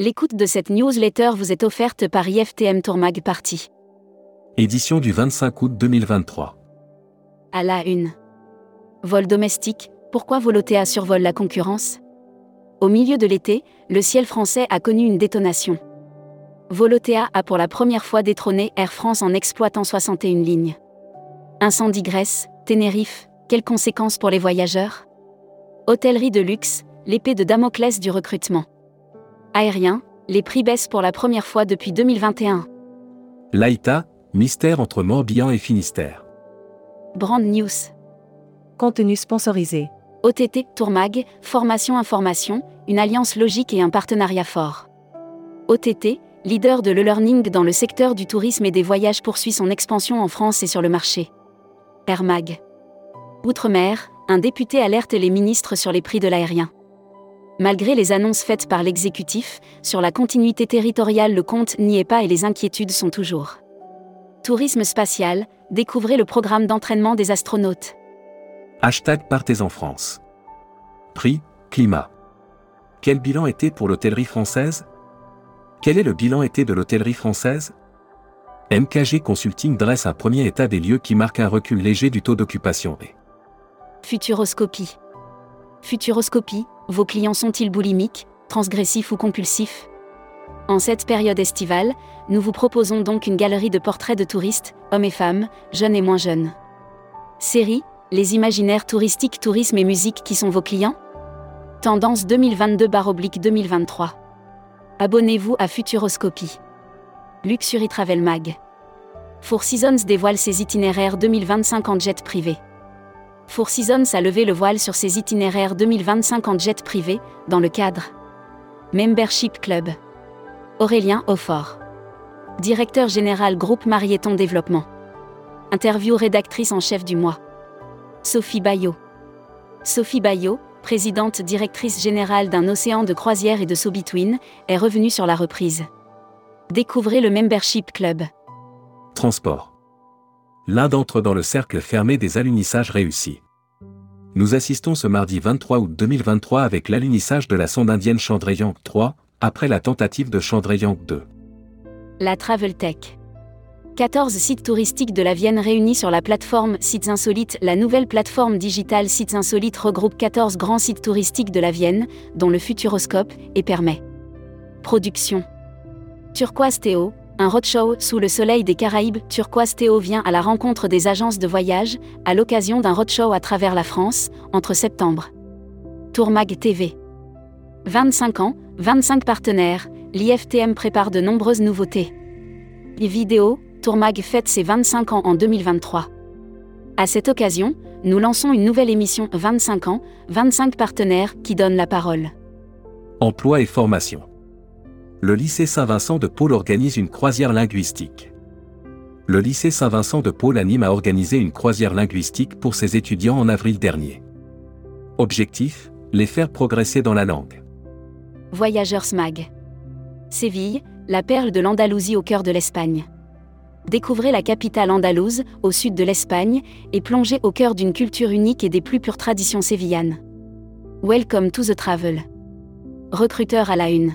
L'écoute de cette newsletter vous est offerte par IFTM Tourmag Party. Édition du 25 août 2023. À la une. Vol domestique, pourquoi Volotea survole la concurrence? Au milieu de l'été, le ciel français a connu une détonation. Volotea a pour la première fois détrôné Air France en exploitant 61 lignes. Incendie Grèce, Ténérife, quelles conséquences pour les voyageurs? Hôtellerie de luxe, l'épée de Damoclès du recrutement. Aérien, les prix baissent pour la première fois depuis 2021. Laïta, mystère entre Morbihan et Finistère. Brand News. Contenu sponsorisé. OTT, Tourmag, Formation Information, une alliance logique et un partenariat fort. OTT, leader de l'e-learning dans le secteur du tourisme et des voyages poursuit son expansion en France et sur le marché. Air Mag. Outre-mer, un député alerte les ministres sur les prix de l'aérien. Malgré les annonces faites par l'exécutif, sur la continuité territoriale le compte n'y est pas et les inquiétudes sont toujours. Tourisme spatial, découvrez le programme d'entraînement des astronautes. Hashtag Partez en France. Prix, climat. Quel bilan été pour l'hôtellerie française? Quel est le bilan été de l'hôtellerie française? MKG Consulting dresse un premier état des lieux qui marque un recul léger du taux d'occupation et Futuroscopie. Futuroscopie, vos clients sont-ils boulimiques, transgressifs ou compulsifs? En cette période estivale, nous vous proposons donc une galerie de portraits de touristes, hommes et femmes, jeunes et moins jeunes. Série, les imaginaires touristiques, tourisme et musique qui sont vos clients? Tendance 2022-2023. Abonnez-vous à Futuroscopie. Luxury Travel Mag. Four Seasons dévoile ses itinéraires 2025 en jet privé. Four Seasons a levé le voile sur ses itinéraires 2025 en jet privé, dans le cadre Membership Club. Aurélien Aufort. Directeur général groupe Marieton Développement. Interview rédactrice en chef du mois. Sophie Bayot. Sophie Bayot, présidente directrice générale d'un océan de croisière et de So Between, est revenue sur la reprise. Découvrez le Membership Club. transport. L'un d'entre dans le cercle fermé des alunissages réussis. Nous assistons ce mardi 23 août 2023 avec l'alunissage de la sonde indienne Chandrayaan 3, après la tentative de Chandrayaan 2. La Travel Tech. 14 sites touristiques de la Vienne réunis sur la plateforme Sites Insolites. La nouvelle plateforme digitale Sites Insolites regroupe 14 grands sites touristiques de la Vienne, dont le Futuroscope, et permet. Production. Turquoise Théo, un roadshow sous le soleil des Caraïbes, Turquoise Théo vient à la rencontre des agences de voyage, à l'occasion d'un roadshow à travers la France, entre septembre. Tourmag TV. 25 ans, 25 partenaires, l'IFTM prépare de nombreuses nouveautés. Les vidéos, Tourmag fête ses 25 ans en 2023. À cette occasion, nous lançons une nouvelle émission 25 ans, 25 partenaires qui donnent la parole. Emploi et formation. Le lycée Saint-Vincent de Paul organise une croisière linguistique. Le lycée Saint-Vincent de Paul anime à organiser une croisière linguistique pour ses étudiants en avril dernier. Objectif les faire progresser dans la langue. Voyageurs SMAG. Séville, la perle de l'Andalousie au cœur de l'Espagne. Découvrez la capitale andalouse, au sud de l'Espagne, et plongez au cœur d'une culture unique et des plus pures traditions sévillanes. Welcome to the travel. Recruteur à la une.